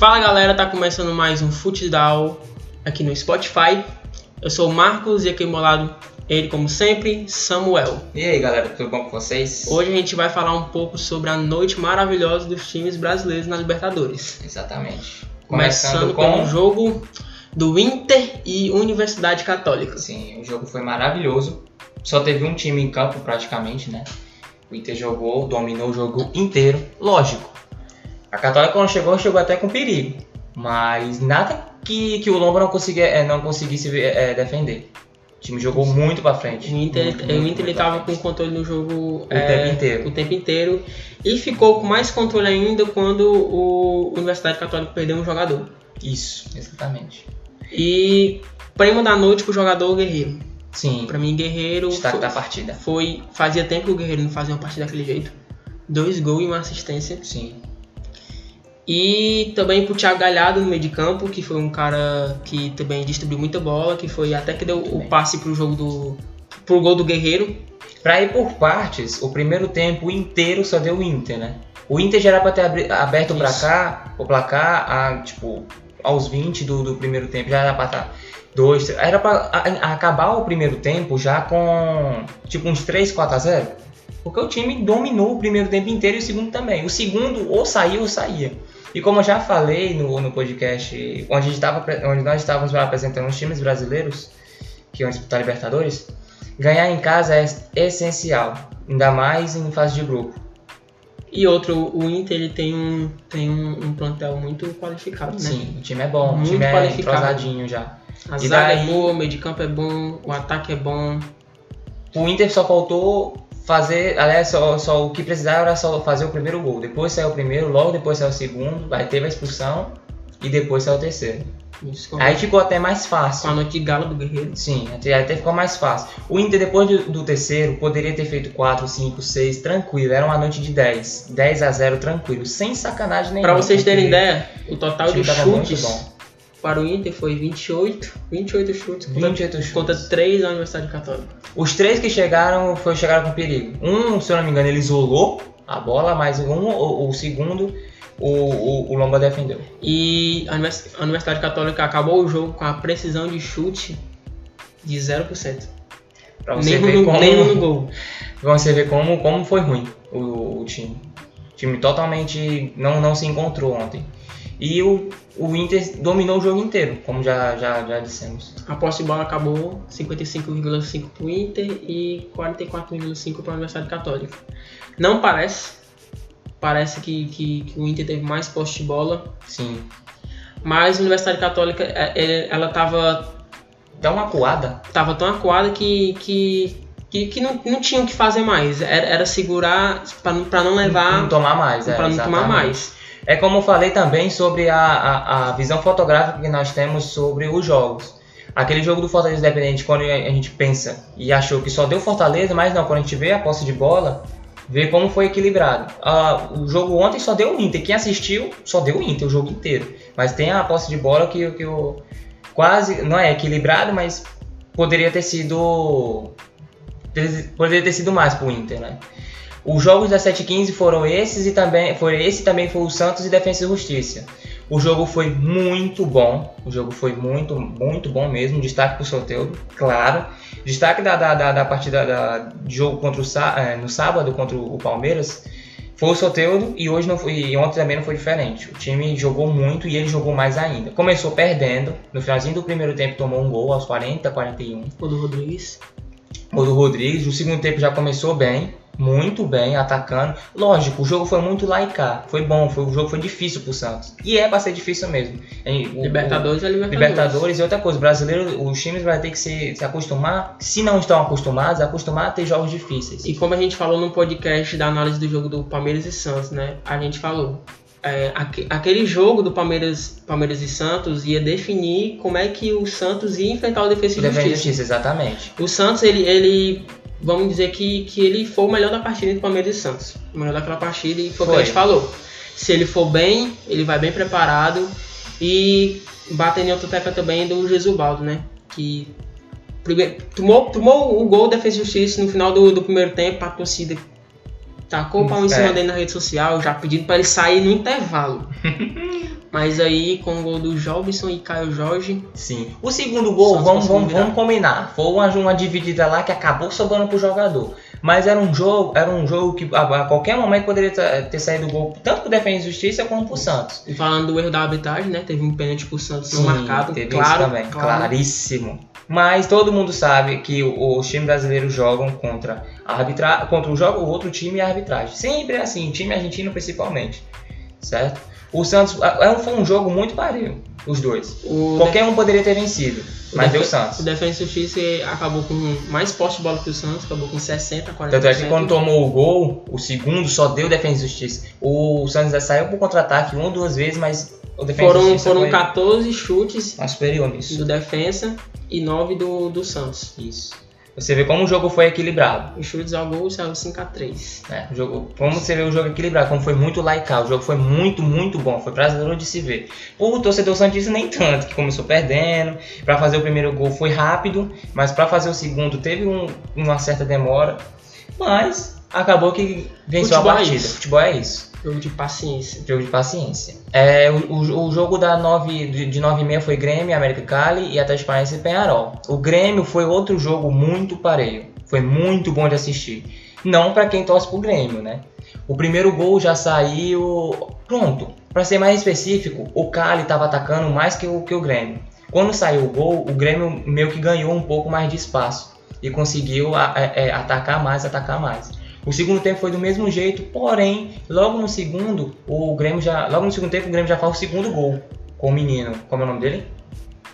Fala galera, tá começando mais um Futedal aqui no Spotify. Eu sou o Marcos e aqui ao meu lado, ele como sempre, Samuel. E aí galera, tudo bom com vocês? Hoje a gente vai falar um pouco sobre a noite maravilhosa dos times brasileiros na Libertadores. Exatamente. Começando, com o jogo do Inter e Universidade Católica. Sim, o jogo foi maravilhoso. Só teve um time em campo praticamente, né? O Inter jogou, dominou o jogo inteiro. Lógico, a Católica quando chegou, chegou até com perigo. Mas nada que, que o Lomba não, conseguia, é, não conseguisse é, defender. O time jogou muito pra frente. O Inter, muito, o Inter ele tava com controle no jogo o é, tempo inteiro. o tempo inteiro. E ficou com mais controle ainda quando o Universidade Católica perdeu um jogador. Isso, exatamente. E prêmio da noite pro jogador Guerreiro. Sim. Pra mim, Guerreiro. Destaque foi, da partida. Foi. Fazia tempo que o Guerreiro não fazia uma partida daquele jeito. Dois gols e uma assistência. Sim. E também pro Thiago Galhardo no meio de campo, que foi um cara que também distribuiu muita bola, que foi até que deu o passe pro jogo do. pro gol do Guerreiro. Pra ir por partes, o primeiro tempo inteiro só deu o Inter, né? O Inter já era pra ter aberto pra cá, o placar, a, tipo, aos 20 do, do primeiro tempo, já era pra estar. Tá dois, era pra a, a acabar o primeiro tempo já com tipo uns 3, 4 a 0. Porque o time dominou o primeiro tempo inteiro e o segundo também. O segundo ou saiu ou saía. E como eu já falei no, no podcast, onde, tava, onde nós estávamos apresentando os times brasileiros que iam disputar Libertadores, ganhar em casa é essencial, ainda mais em fase de grupo. E outro, o Inter ele tem um, tem um, um plantel muito qualificado, né? Sim, o time é bom, muito o time é qualificado. entrosadinho já. A E zaga daí- é boa, o meio de campo é bom, o ataque é bom. O Inter só faltou fazer, aliás, só, só o que precisava era só fazer o primeiro gol. Depois saiu o primeiro, logo depois saiu o segundo, aí teve a expulsão e depois saiu o terceiro. Isso, Aí ficou até mais com a fácil. noite de gala do Guerreiro. Sim, até, até ficou mais fácil. O Inter, depois do, do terceiro, poderia ter feito 4, 5, 6, tranquilo. Era uma noite de 10. 10 a 0, tranquilo. Sem sacanagem nenhuma. Pra vocês terem ideia, o total de chutes. Para o Inter foi 28, 28 chutes contra, 28 chutes. contra 3 da Universidade Católica. Os três que chegaram foi, chegaram com perigo. Um, se eu não me engano, ele isolou a bola, mas um, o, o segundo, o, o, o Lomba defendeu. E a Univers- a Universidade Católica acabou o jogo com a precisão de chute de 0%. Pra você Nem ver no, como, nem no gol. pra você ver como, como foi ruim o, o time. O time totalmente não, não se encontrou ontem. E o, o Inter dominou o jogo inteiro, como já, já, já dissemos. A posse de bola acabou 55,5 para o Inter e 44,5 para a Universidade Católica. Não parece. Parece que, que, que o Inter teve mais posse de bola. Sim. Mas a Universidade Católica, é, é, ela estava Dá uma coada. tava tão acuada que, que, que, que não, não tinha o que fazer mais. Era, era segurar para não, levar. Não tomar mais, é, para não tomar mais. É como eu falei também sobre a, a, a visão fotográfica que nós temos sobre os jogos. Aquele jogo do Fortaleza Independente, quando a gente pensa e achou que só deu Fortaleza, mas não, quando a gente vê a posse de bola, vê como foi equilibrado. Ah, o jogo ontem só deu o Inter. Quem assistiu só deu o Inter o jogo inteiro. Mas tem a posse de bola que, que eu quase não é equilibrado, mas poderia ter sido poderia ter sido mais pro Inter, né? Os jogos da 715 foram esses e também foi esse também foi o Santos e Defensa e Justiça. O jogo foi muito bom, o jogo foi muito muito bom mesmo. Destaque pro Soteldo, claro. Destaque da, da, da, da partida da, de jogo contra o eh, no sábado contra o Palmeiras foi o Soteldo e hoje não foi, e ontem também não foi diferente. O time jogou muito e ele jogou mais ainda. Começou perdendo, no finalzinho do primeiro tempo tomou um gol aos 40, 41 O do Rodrigues. O do Rodrigues. O segundo tempo já começou bem, muito bem, atacando. Lógico, o jogo foi muito lá e cá. Foi bom, foi, o jogo foi difícil pro Santos. E é pra ser difícil mesmo. E o- Libertadores é o- Libertadores. Libertadores e outra coisa, brasileiro, os times vão ter que se, se acostumar, se não estão acostumados, acostumar a ter jogos difíceis. E como a gente falou no podcast da análise do jogo do Palmeiras e Santos, né? A gente falou. É, aque- aquele jogo do Palmeiras, Palmeiras e Santos ia definir como é que o Santos ia enfrentar o Defesa e Justiça. justiça, exatamente. O Santos, ele, ele vamos dizer que, que ele foi o melhor da partida entre Palmeiras e Santos. O melhor daquela partida e foi o que a Foi. gente falou. Se ele for bem, ele vai bem preparado e batendo em outra tecla também do Jesubaldo, né? Que primeiro, tomou, tomou o gol da Defesa e Justiça no final do, do primeiro tempo, a torcida tacou o pau em cima É. dele na rede social, já pedindo para ele sair no intervalo. Mas aí com o gol do Jobson e Caio Jorge. Sim. O segundo gol, Santos vamos, vamos, vamos combinar. Foi uma, uma dividida lá que acabou sobrando pro jogador. Mas era um jogo, era um jogo que a, a qualquer momento poderia ter, saído o gol, tanto pro Defesa e Justiça quanto pro Santos. E falando do erro da arbitragem, né? Teve um pênalti pro Santos não marcado. teve claro, isso também, claro. claríssimo. Mas todo mundo sabe que o- os times brasileiros jogam contra a arbitra... contra o jogo, o outro time e a arbitragem. Sempre é assim, time argentino principalmente, certo? O Santos é um- foi um jogo muito parelho, os dois. O Qualquer um poderia ter vencido, O mas deu Defe- Santos. O Defensa e Justiça acabou com mais posse de bola que o Santos, acabou com 60, 40%. Tanto é que quando tomou o gol, o segundo só deu Defesa e Justiça. O Santos já saiu pro contra-ataque uma ou duas vezes, mas o foram, foram foi 14 chutes do Defensa e 9 do, do Santos. Isso. Você vê como o jogo foi equilibrado. Os chutes ao gol saiu 5x3. né? O jogo, como você vê o jogo equilibrado, como foi muito laical, o jogo foi muito, muito bom, foi prazeroso de se ver. O torcedor Santista nem tanto, que começou perdendo, Pra fazer o primeiro gol foi rápido, mas pra fazer o segundo teve um- uma certa demora, mas acabou que venceu Futebol a é partida. isso. Futebol é isso, Jogo de paciência. jogo de paciência. É, o, o- o jogo da 9, de, de 9 e meia foi Grêmio, América Cali e Atlético Paranaense e Penharol. O Grêmio foi outro jogo muito pareio, foi muito bom de assistir. Não pra quem torce pro Grêmio, né? O primeiro gol já saiu. Pronto. Pra ser mais específico, o Cali estava atacando mais que o, que o Grêmio. Quando saiu o gol, o Grêmio meio que ganhou um pouco mais de espaço e conseguiu a- é, é, atacar mais, atacar mais. O segundo tempo foi do mesmo jeito, porém, logo no segundo, o Grêmio já. Logo no segundo tempo, o Grêmio já faz o segundo gol com o menino. Como é o nome dele?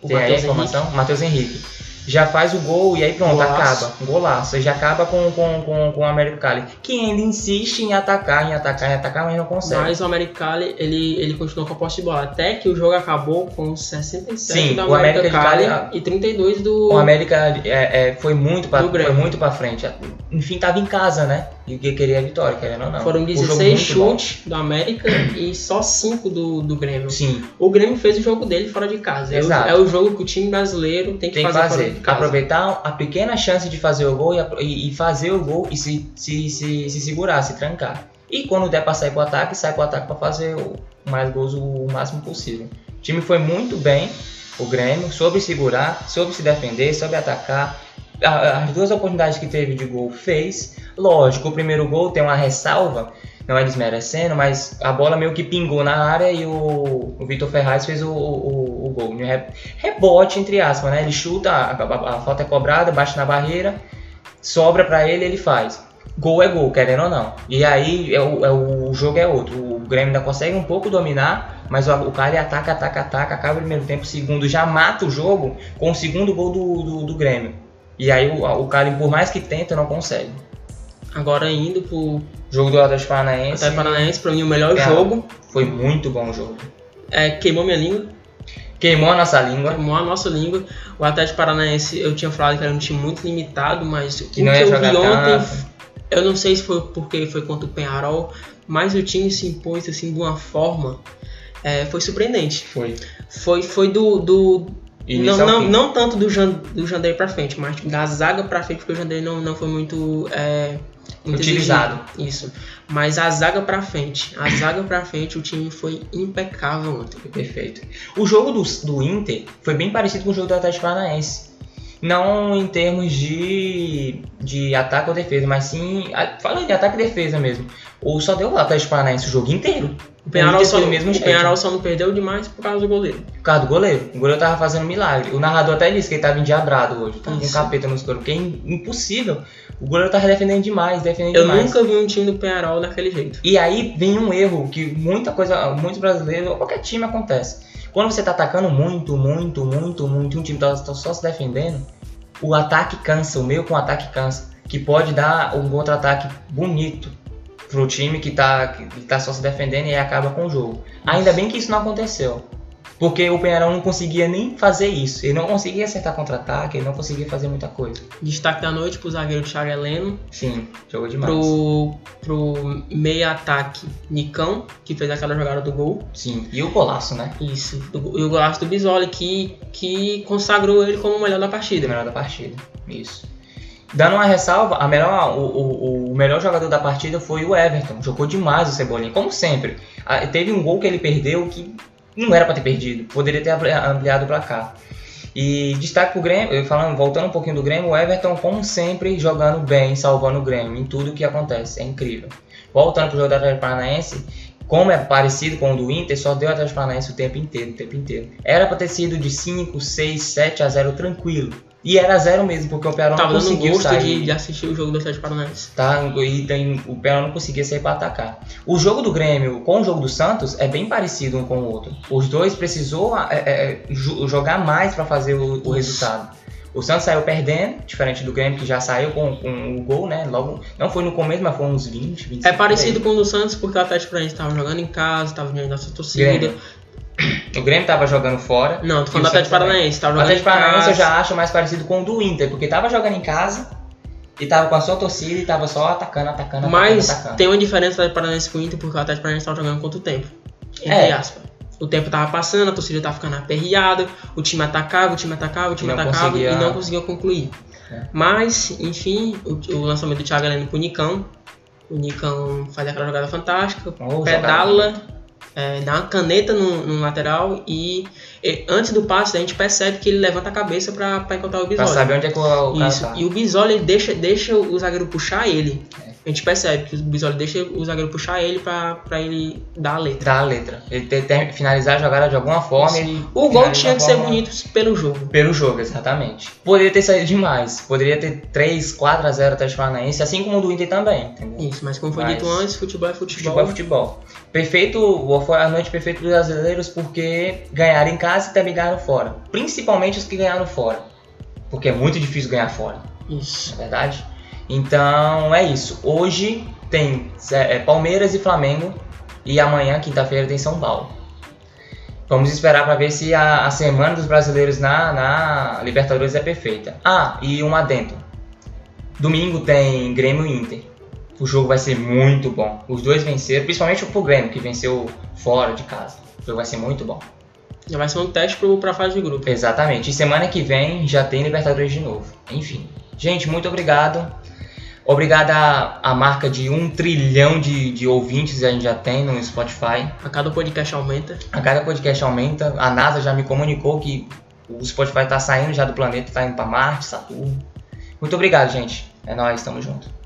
O Tem aí a Matheus informação? Matheus Henrique. Já faz o gol e aí pronto, Golaço. acaba. Golaço. E já acaba com, com, com, com o América Cali. Que ainda insiste em atacar, em atacar, em atacar, mas não consegue. Mas o Americali, ele, ele continuou com a posse de bola. Até que o jogo acabou com 67 Sim, do o América América Cali Cali- e 32 do... O América é, é, foi, muito pra, foi muito pra frente. Enfim, tava em casa, né? E que queria a vitória, querendo ou não. Foram O jogo 16 muito bom. chutes do América e só 5 do, do Grêmio. Sim, O Grêmio fez o jogo dele fora de casa. É o, Exato. é o jogo que o time brasileiro tem que tem fazer, fazer. Aproveitar a pequena chance de fazer o gol e, e- fazer o gol e se, se, se, se segurar, se trancar. E quando der pra sair pro ataque, sai pro ataque pra fazer o mais gols o máximo possível. O time foi muito bem, o Grêmio, soube segurar, soube se defender, soube atacar. As duas oportunidades que teve de gol fez. Lógico, o primeiro gol tem uma ressalva, não é desmerecendo, mas a bola meio que pingou na área e o, o Vitor Ferraz fez o, o, o gol. Re- Rebote, entre aspas, né? Ele chuta, a, a- a falta é cobrada, bate na barreira, sobra pra ele ele faz. Gol é gol, querendo ou não. E aí é o, é o- jogo é outro. O Grêmio ainda consegue um pouco dominar, mas o, o cara ataca, ataca, ataca, acaba o primeiro tempo, segundo já mata o jogo com o segundo gol do, do, do Grêmio. E aí o, o por mais que tenta, não consegue. Agora indo pro Jogo do Atlético Paranaense Atlético Paranaense, pra mim o melhor É. jogo. foi muito bom o jogo. É, queimou minha língua, Queimou a nossa língua. queimou a nossa língua. O Atlético Paranaense, eu tinha falado que era um time muito limitado, mas Que o não que eu jogar vi ontem, eu não sei se foi porque foi contra o Penharol, mas o time se impôs assim de uma forma, é, foi surpreendente. Foi. Foi, foi do, do não, não, não tanto do, Jan, do Jandeiro pra frente, mas da zaga pra frente, porque o Jandeiro não, não foi muito, é, muito Utilizado. Isso. Mas a zaga pra frente, a zaga pra frente, o time foi impecável ontem. Perfeito. O jogo do, do Inter foi bem parecido com o jogo do Atlético Paranaense. Não em termos de, de ataque ou defesa, mas sim. a- Falando de ataque e defesa mesmo. O só deu o Atlético Paranaense o jogo inteiro. O Penharol, só, mesmo o. Penharol só não perdeu demais por causa do goleiro. Por causa do goleiro. O goleiro tava fazendo milagre. O narrador até disse que ele tava endiabrado hoje. Tava com um capeta nos coros. Porque é im- impossível. O goleiro tava defendendo demais, defendendo Eu demais. nunca vi um time do Penharol daquele jeito. E aí vem um erro que muita coisa, muitos brasileiros, ou qualquer time acontece. Quando você tá atacando muito, muito, muito, muito, e um time tá, tá só se defendendo, o ataque cansa, o meio com o ataque cansa, que pode dar um contra-ataque bonito pro time que tá, que tá só se defendendo e acaba com o jogo. Ainda bem que isso não aconteceu. Porque o Penharol não conseguia nem fazer isso. Ele não conseguia acertar contra-ataque, ele não conseguia fazer muita coisa. Destaque da noite pro zagueiro Thiago Heleno, Sim, jogou demais. pro, pro meia ataque Nicão, que fez aquela jogada do gol. Sim, e o golaço, né? Isso. Do- E o golaço do Bisoli, que, que consagrou ele como o melhor da O partida. melhor da partida. Isso. Dando uma ressalva, a melhor, o, o, o melhor jogador da partida foi o Everton. Jogou demais o Cebolinha, como sempre. Teve um gol que ele perdeu que não era para ter perdido, poderia ter ampliado o placar. E destaque pro Grêmio, falando, voltando um pouquinho do Grêmio, o Everton, como sempre, jogando bem, salvando o Grêmio em tudo que acontece. É incrível. Voltando pro jogo do Atlético Paranaense, como é parecido com o do Inter, só deu Atlético Paranaense o tempo inteiro, o tempo inteiro. Era para ter sido de 5, 6, 7 a 0 tranquilo. E era zero mesmo, porque o Pearol não conseguiu gosto sair. De, de assistir o jogo do Atlético Paranaense. Tá, e tem, o Pearol não conseguia sair para atacar. O jogo do Grêmio com o jogo do Santos é bem parecido um com o outro. Os dois precisou é, é, jogar mais para fazer o, o resultado. O Santos saiu perdendo, diferente do Grêmio que já saiu com, com o gol, né? Logo, não foi no começo, mas foi uns 20, 25. É parecido com o do Santos porque o Atlético Paranaense estava jogando em casa, estava diante da sua torcida. Grêmio. O Grêmio tava jogando fora. Não, tô falando do Atlético Paranaense. Tava o Atlético Paranaense eu já acho mais parecido com o do Inter, porque tava jogando em casa e tava com a sua torcida e tava só atacando, atacando, Mas atacando. tem uma diferença do Atlético Paranaense com o Inter, porque o Atlético Paranaense tava jogando contra o tempo. Entre é. aspas. O tempo tava passando, a torcida tava ficando aperreada, o time atacava, o time atacava, o time não atacava conseguia... e não conseguia concluir. É. Mas, enfim, o, o, lançamento do Thiago Heleno pro Nicão. O Nicão faz aquela jogada fantástica, oh, pedala. Jogada é, dá uma caneta no, no lateral e, e, antes do passe a gente percebe que ele levanta a cabeça para encontrar o Bisoli. Pra saber onde é que o, o Isso. Tá. E o Bisoli deixa, deixa o zagueiro puxar ele. A gente percebe que o Bisoli deixa o zagueiro puxar ele para ele dar a letra. Dar a letra. Ele ter, ter, finalizar a jogada de alguma forma. o gol tinha que ser bonito pelo jogo. Pelo jogo, exatamente. Poderia ter saído demais. Poderia ter 3, 4 a 0 até Paranaense, assim como o do Inter também. Entendeu? Isso, mas como foi mas... dito antes, futebol é futebol. Futebol é futebol. Perfeito, foi a noite perfeita dos brasileiros porque ganharam em casa e também ganharam fora. Principalmente os que ganharam fora. Porque é muito difícil ganhar fora. Isso. Não é verdade? Então é isso. Hoje tem é, Palmeiras e Flamengo e amanhã, quinta-feira, tem São Paulo. Vamos esperar para ver se a, a, semana dos brasileiros na, na Libertadores é perfeita. Ah, e um adendo. Domingo tem Grêmio e Inter. O jogo vai ser muito bom. Os dois venceram, principalmente o Grêmio, que venceu fora de casa. O jogo vai ser muito bom. Já vai ser um teste para a fase de grupo. Exatamente. E semana que vem já tem Libertadores de novo. Enfim. Gente, muito obrigado. Obrigado à, à marca de um trilhão de, de ouvintes que a gente já tem no Spotify. A cada podcast aumenta. A cada podcast aumenta. A NASA já me comunicou que o Spotify está saindo já do planeta, está indo para Marte, Saturno. Muito obrigado, gente. É nóis, tamo junto.